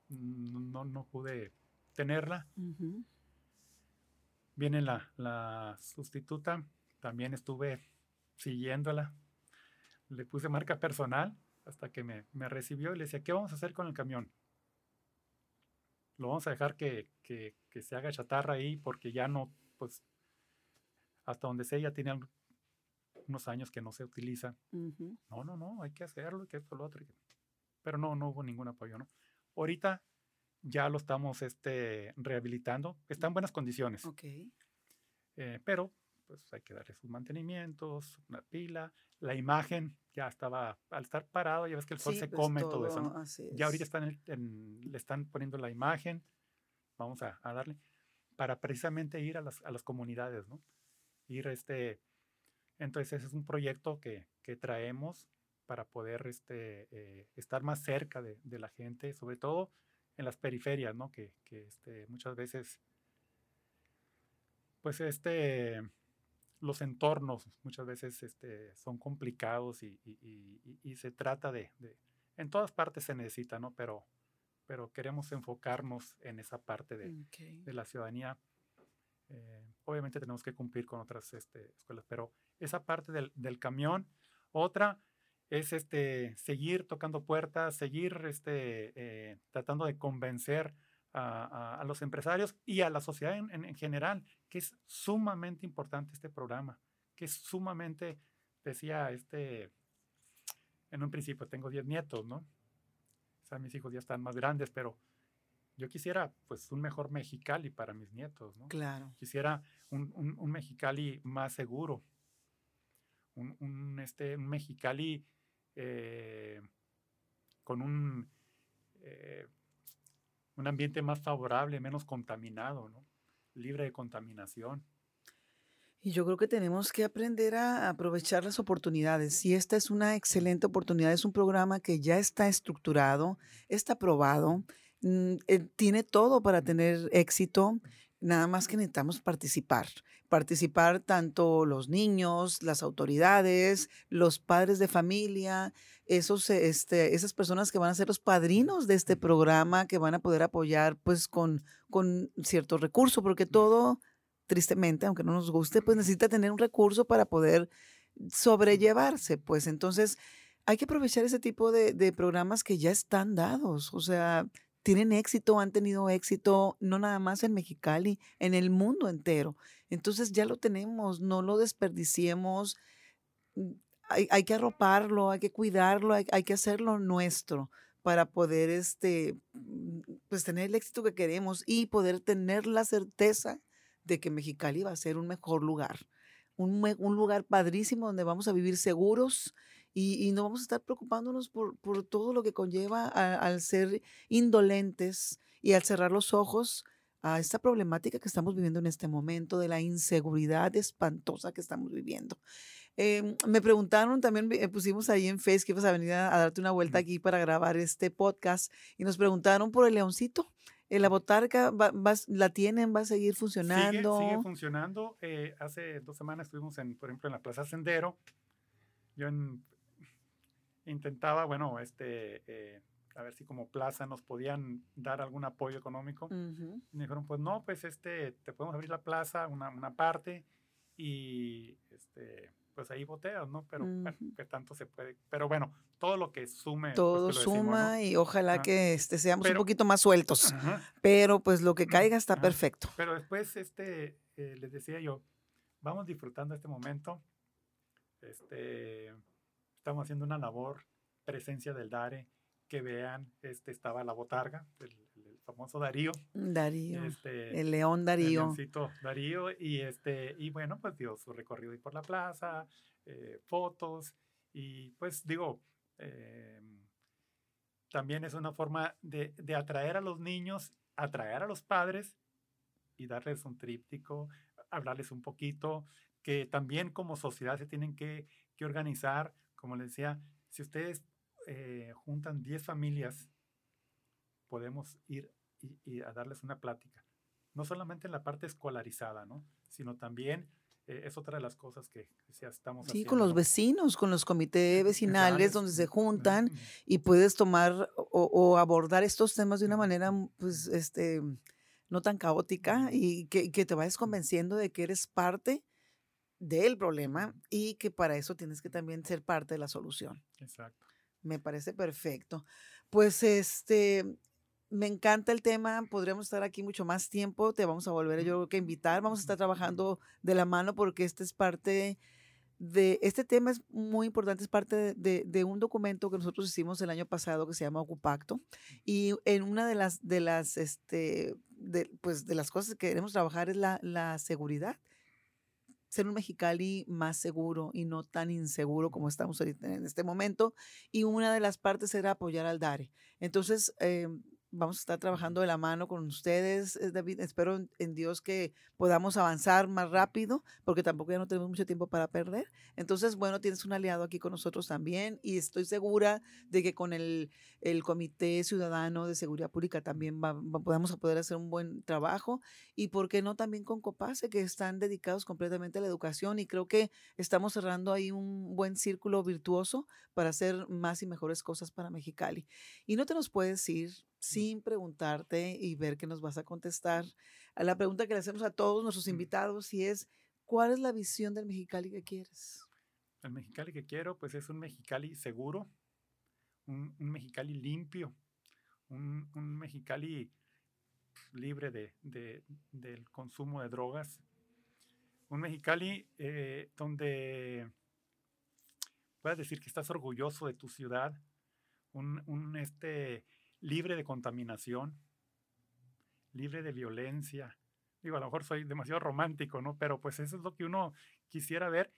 No, no pude tenerla. Viene la, la, sustituta, también estuve siguiéndola. Le puse marca personal hasta que me, me, recibió y le decía, ¿qué vamos a hacer con el camión? Lo vamos a dejar que, que, que se haga chatarra ahí porque ya no, pues, hasta donde sé, ya tiene unos años que no se utiliza. No, no, no, hay que hacerlo, que esto, lo otro. Pero no, no hubo ningún apoyo, ¿no? Ahorita ya lo estamos este, rehabilitando. Está en buenas condiciones. Ok. Eh, pero pues hay que darle sus mantenimientos, una pila, la imagen ya estaba, al estar parado, ya ves que el sol se pues, come todo, eso, ¿no? Ya ahorita están le están poniendo la imagen, vamos a, darle, para precisamente ir a las, a las comunidades, ¿no? Ir este, entonces ese es un proyecto que, que traemos para poder este, eh, estar más cerca de, de, la gente, sobre todo en las periferias, ¿no? Que, que este, muchas veces, pues este, los entornos muchas veces este, son complicados y, se trata de, en todas partes se necesita, ¿no? Pero, pero queremos enfocarnos en esa parte de, la ciudadanía. Eh, obviamente tenemos que cumplir con otras este, escuelas, pero esa parte del, camión, otra es este, seguir tocando puertas, seguir este, eh, tratando de convencer a, los empresarios y a la sociedad en, general, que es sumamente importante este programa, que es sumamente, decía este, en un principio tengo 10 nietos, ¿no? O sea, mis hijos ya están más grandes, pero yo quisiera pues un mejor Mexicali para mis nietos, ¿no? Claro. Quisiera un, un, Mexicali más seguro, un, este, un Mexicali eh, con un... Eh, un ambiente más favorable, menos contaminado, ¿no? libre de contaminación. Y yo creo que tenemos que aprender a aprovechar las oportunidades. Y esta es una excelente oportunidad. Es un programa que ya está estructurado, está aprobado, mm, eh, tiene todo para tener éxito. Nada más que necesitamos participar. Participar tanto los niños, las autoridades, los padres de familia, esos, este, esas personas que van a ser los padrinos de este programa, que van a poder apoyar pues con, con ciertos recursos, porque todo, tristemente, aunque no nos guste, pues necesita tener un recurso para poder sobrellevarse. Pues entonces hay que aprovechar ese tipo de, de programas que ya están dados. O sea, tienen éxito, han tenido éxito, no nada más en Mexicali, en el mundo entero. Entonces ya lo tenemos, no lo desperdiciemos. Mm, hay, que arroparlo, hay que cuidarlo, hay, que hacerlo nuestro para poder este, mm, pues tener el éxito que queremos y poder tener la certeza de que Mexicali va a ser un mejor lugar, un, un lugar padrísimo donde vamos a vivir seguros, y, no vamos a estar preocupándonos por, por todo lo que conlleva al ser indolentes y al cerrar los ojos a esta problemática que estamos viviendo en este momento, de la inseguridad espantosa que estamos viviendo. Em, me preguntaron, también eh, pusimos ahí en Facebook que ibas a venir a, darte una vuelta aquí para grabar este podcast y nos preguntaron por el leoncito. Eh, ¿La botarga va, la tienen? ¿Va a seguir funcionando? Sigue, sigue funcionando. Eh, hace dos semanas estuvimos, en, por ejemplo, en la Plaza Sendero. Yo en intentaba, bueno, este, eh, a ver si como plaza nos podían dar algún apoyo económico. Y me dijeron, pues no, pues este, te podemos abrir la plaza, una, una parte, y este, pues ahí boteas, ¿no? Pero que tanto se puede. Pero bueno, todo lo que sume. Pues, todo suma y ojalá que este, seamos un poquito más sueltos. Pero pues lo que caiga está perfecto. Pero después, este, eh, les decía yo, vamos disfrutando este momento. Este, estamos haciendo una labor, presencia del DARE, que vean, este, estaba la botarga, el, famoso Darío. Darío. Este, el león Darío. El Darío. Y, este, y bueno, pues dio su recorrido ahí por la plaza, eh, fotos. Y pues digo, em, también es una forma de, de, atraer a los niños, atraer a los padres y darles un tríptico, hablarles un poquito, que también como sociedad se tienen que, que organizar como les decía, si ustedes eh, juntan 10 familias, podemos ir y, a darles una plática. No solamente en la parte escolarizada, ¿no? Sino también eh, es otra de las cosas que ya estamos sí, con los vecinos, con los comités vecinales donde se juntan y puedes tomar o, abordar estos temas de una manera, pues, este, no tan caótica y que, que te vayas convenciendo de que eres parte del problema y que para eso tienes que también ser parte de la solución. Exacto. Me parece perfecto. Pues este, me encanta el tema, podríamos estar aquí mucho más tiempo, te vamos a volver yo creo que invitar, vamos a estar trabajando de la mano porque este es parte de, este tema es muy importante, es parte de, de, un documento que nosotros hicimos el año pasado que se llama Ocupacto y en una de las, de las, este, de, pues de las cosas que queremos trabajar es la, la seguridad ser un Mexicali más seguro y no tan inseguro como estamos en este momento. Y una de las partes era apoyar al DARE. Entonces, eh, vamos a estar trabajando de la mano con ustedes, eh, David. Espero en Dios que podamos avanzar más rápido, porque tampoco ya no tenemos mucho tiempo para perder. Entonces, bueno, tienes un aliado aquí con nosotros también y estoy segura de que con el, el Comité Ciudadano de Seguridad Pública también podamos poder hacer un buen trabajo y, ¿por qué no también con COPASE, que están dedicados completamente a la educación y creo que estamos cerrando ahí un buen círculo virtuoso para hacer más y mejores cosas para Mexicali. Y no te nos puedes ir sin preguntarte y ver qué nos vas a contestar. A la pregunta que le hacemos a todos nuestros invitados y es, ¿cuál es la visión del Mexicali que quieres? El Mexicali que quiero, pues es un Mexicali seguro, un, Mexicali limpio, un, Mexicali libre de, del consumo de drogas, un Mexicali eh, donde puedas decir que estás orgulloso de tu ciudad, un, un este, libre de contaminación, libre de violencia. Digo, a lo mejor soy demasiado romántico, ¿no? Pero pues eso es lo que uno quisiera ver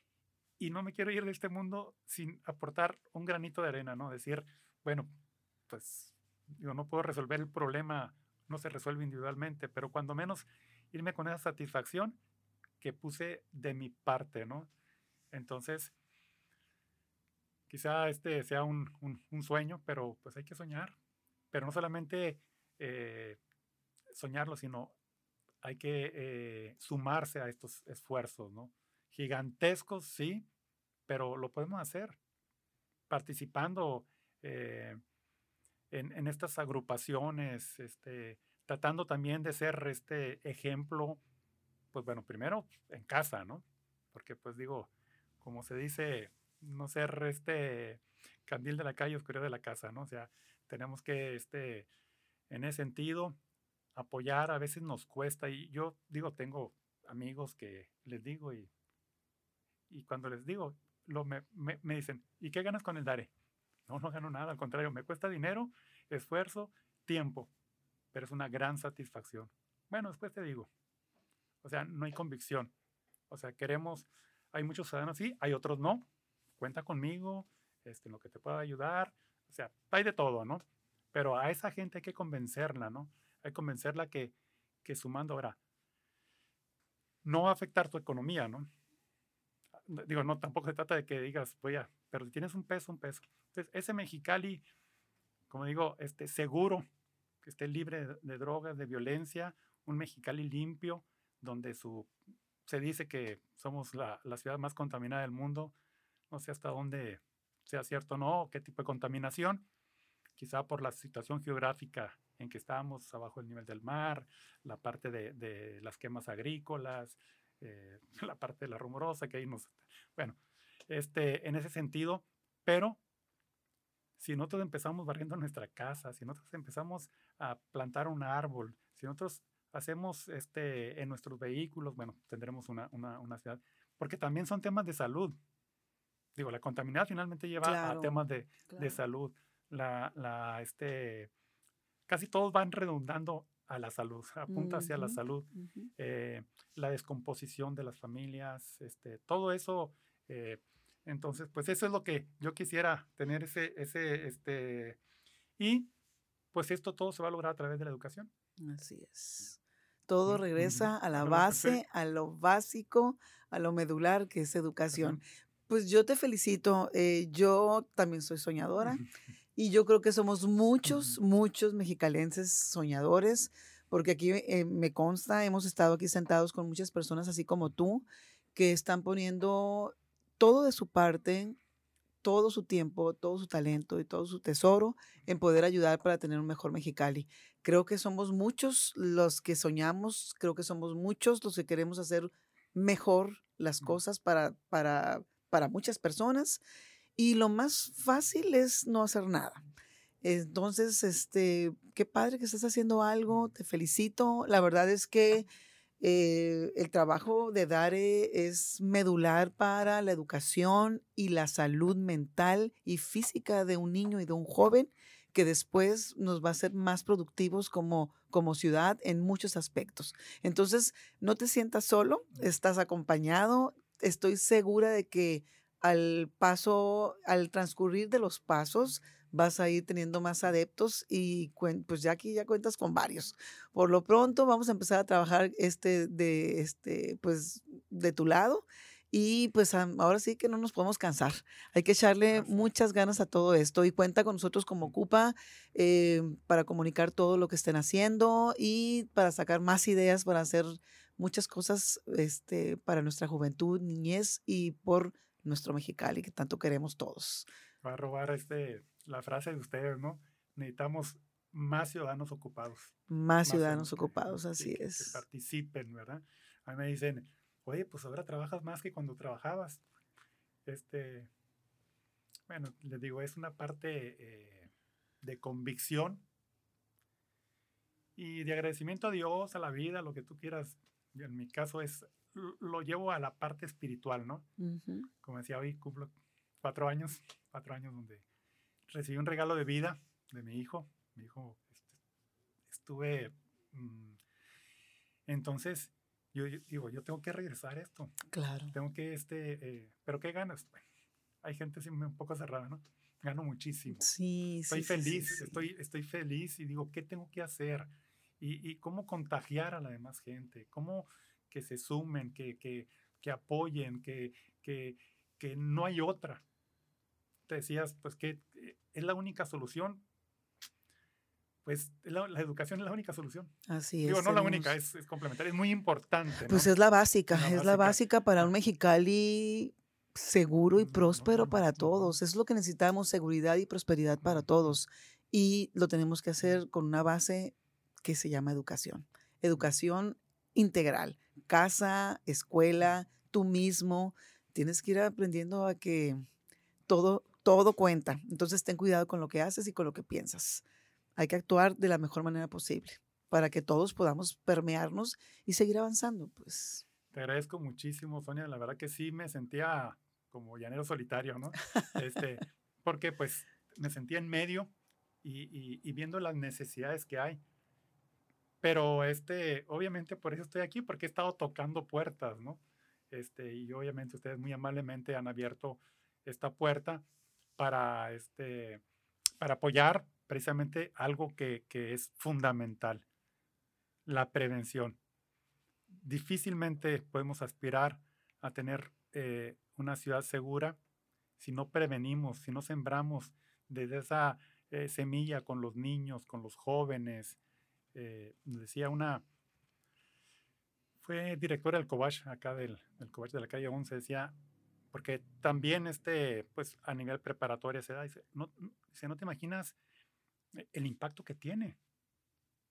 y no me quiero ir de este mundo sin aportar un granito de arena, ¿no? Decir, bueno, pues digo, no puedo resolver el problema, no se resuelve individualmente, pero cuando menos irme con esa satisfacción que puse de mi parte, ¿no? Entonces, quizá este sea un, un sueño, pero pues hay que soñar, pero no solamente eh, soñarlo, sino hay que eh, sumarse a estos esfuerzos, ¿no? Gigantescos, sí, pero lo podemos hacer participando eh, en, estas agrupaciones, este, tratando también de ser este ejemplo, pues bueno, primero en casa, ¿no? Porque pues digo, como se dice, no ser este candil de la calle, oscuridad de la casa, ¿no? O sea, tenemos que, este, en ese sentido, apoyar, a veces nos cuesta. Y yo digo, tengo amigos que les digo y, y cuando les digo, lo, me, me, dicen, ¿y qué ganas con el DARE? No, no gano nada, al contrario, me cuesta dinero, esfuerzo, tiempo, pero es una gran satisfacción. Bueno, después te digo, o sea, no hay convicción. O sea, queremos, hay muchos ciudadanos sí, hay otros no. Cuenta conmigo, este, en lo que te pueda ayudar. Sea, hay de todo, ¿no? Pero a esa gente hay que convencerla, ¿no? Hay que convencerla que, que sumando ahora no va a afectar tu economía, ¿no? Digo, no, tampoco se trata de que digas, voy a, pero si tienes un peso, un peso. Entonces, ese Mexicali, como digo, este, seguro, que esté libre de, drogas, de violencia, un Mexicali limpio, donde su, se dice que somos la, la ciudad más contaminada del mundo, no sé hasta dónde sea cierto o no, qué tipo de contaminación, quizá por la situación geográfica en que estamos abajo del nivel del mar, la parte de, las quemas agrícolas, eh, la parte de la rumorosa que ahí nos... Bueno, este, en ese sentido, pero si nosotros empezamos barriendo nuestra casa, si nosotros empezamos a plantar un árbol, si nosotros hacemos este, en nuestros vehículos, bueno, tendremos una, una, una ciudad, porque también son temas de salud digo, la contaminación finalmente lleva a temas de, de salud. La, la, este, casi todos van redundando a la salud, apunta hacia la salud. Eh, la descomposición de las familias, este, todo eso. Eh, entonces, pues eso es lo que yo quisiera tener ese, ese, este, y pues esto todo se va a lograr a través de la educación. Así es. Todo regresa a la base, a lo básico, a lo medular que es educación. Pues yo te felicito. Eh, yo también soy soñadora y yo creo que somos muchos, muchos mexicalenses soñadores, porque aquí eh, me consta, hemos estado aquí sentados con muchas personas así como tú, que están poniendo todo de su parte, todo su tiempo, todo su talento y todo su tesoro en poder ayudar para tener un mejor Mexicali. Creo que somos muchos los que soñamos, creo que somos muchos los que queremos hacer mejor las cosas para, para para muchas personas y lo más fácil es no hacer nada. Entonces, este, qué padre que estás haciendo algo, te felicito. La verdad es que eh, el trabajo de Dare es medular para la educación y la salud mental y física de un niño y de un joven que después nos va a hacer más productivos como, como ciudad en muchos aspectos. Entonces, no te sientas solo, estás acompañado, estoy segura de que al paso, al transcurrir de los pasos, vas a ir teniendo más adeptos y pues ya aquí ya cuentas con varios. Por lo pronto vamos a empezar a trabajar este de este pues de tu lado y pues ahora sí que no nos podemos cansar. Hay que echarle muchas ganas a todo esto y cuenta con nosotros como Ocupa eh, para comunicar todo lo que estén haciendo y para sacar más ideas para hacer muchas cosas este, para nuestra juventud, niñez y por nuestro Mexicali que tanto queremos todos. Va a robar este la frase de ustedes, ¿no? Necesitamos más ciudadanos ocupados. Más, ciudadanos ocupados, así es. Que, participen, ¿verdad? A mí me dicen, oye, pues ahora trabajas más que cuando trabajabas. Este, bueno, les digo, es una parte eh, de convicción y de agradecimiento a Dios, a la vida, lo que tú quieras. En mi caso es, lo llevo a la parte espiritual, ¿no? Como decía hoy, cumplo cuatro años, cuatro años donde recibí un regalo de vida de mi hijo. Mi hijo, este, estuve... Mm, entonces, yo, digo, yo tengo que regresar esto. Claro. Tengo que, este, eh, pero ¿qué ganas? hay gente un poco cerrada, ¿no? Gano muchísimo. Sí, estoy feliz, Estoy, estoy feliz y digo, ¿qué tengo que hacer? Y, y, cómo contagiar a la demás gente, cómo que se sumen, que, que, que apoyen, que, que, que no hay otra te decías, pues que eh, es la única solución. Pues la, educación es la única solución. Así es. Digo, no la única, es, complementaria, es muy importante. Pues es la básica, es la básica para un Mexicali seguro y próspero para todos. Es lo que necesitamos, seguridad y prosperidad para todos. Y lo tenemos que hacer con una base que se llama educación. Educación integral. Casa, escuela, tú mismo. Tienes que ir aprendiendo a que todo todo cuenta. Entonces ten cuidado con lo que haces y con lo que piensas. Hay que actuar de la mejor manera posible para que todos podamos permearnos y seguir avanzando. Pues. Te agradezco muchísimo, Sonia. La verdad que sí me sentía como llanero solitario, ¿no? Este, porque pues me sentía en medio y, y, viendo las necesidades que hay. Pero este, obviamente por eso estoy aquí, porque he estado tocando puertas, ¿no? Este, y obviamente ustedes muy amablemente han abierto esta puerta para, este, para apoyar precisamente algo que, es fundamental, la prevención. Difícilmente podemos aspirar a tener eh, una ciudad segura si no prevenimos, si no sembramos desde esa eh, semilla con los niños, con los jóvenes. Eh, decía una, fue directora del Cobach, acá del, del Cobach de la calle 11, decía, porque también este, pues a nivel preparatoria se da, dice, no, si no te imaginas el impacto que tiene.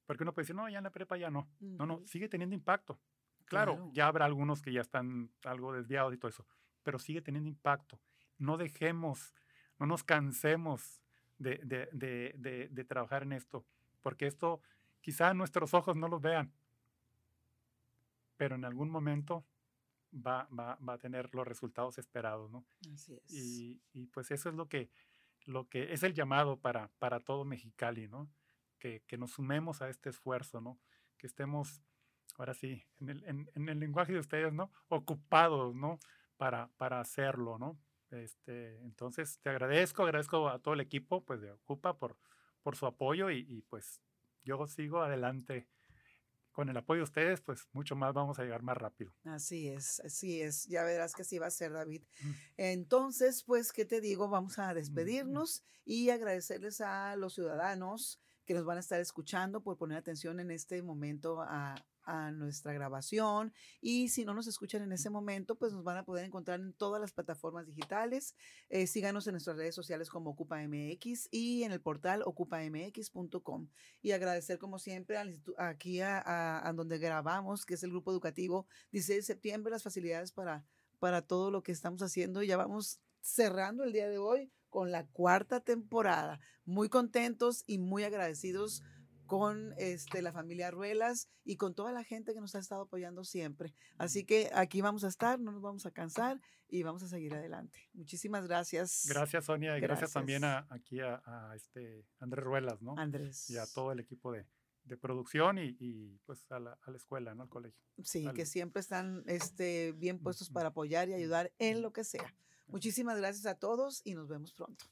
Porque uno puede decir, no, ya en la prepa ya no. No, no, sigue teniendo impacto. Claro, ya habrá algunos que ya están algo desviados y todo eso, pero sigue teniendo impacto. No dejemos, no nos cansemos de, de, de, de trabajar en esto, porque esto quizá nuestros ojos no lo vean, pero en algún momento va, va, va, a tener los resultados esperados, ¿no? Así es. Y, y, pues eso es lo que, lo que es el llamado para, para todo Mexicali, ¿no? Que, que nos sumemos a este esfuerzo, ¿no? Que estemos, ahora sí, en el, en, en el lenguaje de ustedes, ¿no? Ocupados, ¿no? Para, para hacerlo, ¿no? Este, entonces, te agradezco, agradezco a todo el equipo, pues, de Ocupa por, por su apoyo y, y pues yo sigo adelante con el apoyo de ustedes, pues mucho más vamos a llegar más rápido. Así es, así es. Ya verás que así va a ser, David. Entonces, pues, ¿qué te digo? Vamos a despedirnos y agradecerles a los ciudadanos que nos van a estar escuchando por poner atención en este momento a, a nuestra grabación y si no nos escuchan en ese momento, pues nos van a poder encontrar en todas las plataformas digitales. Eh, síganos en nuestras redes sociales como OcupaMX y en el portal ocupamx.com. Y agradecer como siempre aquí a, a, donde grabamos, que es el grupo educativo 16 de septiembre, las facilidades para, para todo lo que estamos haciendo. Ya vamos cerrando el día de hoy con la cuarta temporada. Muy contentos y muy agradecidos con este, la familia Ruelas y con toda la gente que nos ha estado apoyando siempre. Así que aquí vamos a estar, no nos vamos a cansar y vamos a seguir adelante. Muchísimas gracias. Gracias, Sonia, y gracias, también a, aquí a, este Andrés Ruelas, ¿no? Andrés. Y a todo el equipo de, de producción y, y, pues a la, a la, escuela, ¿no? Al colegio. Sí, al, que siempre están este, bien puestos para apoyar y ayudar en lo que sea. Muchísimas gracias a todos y nos vemos pronto.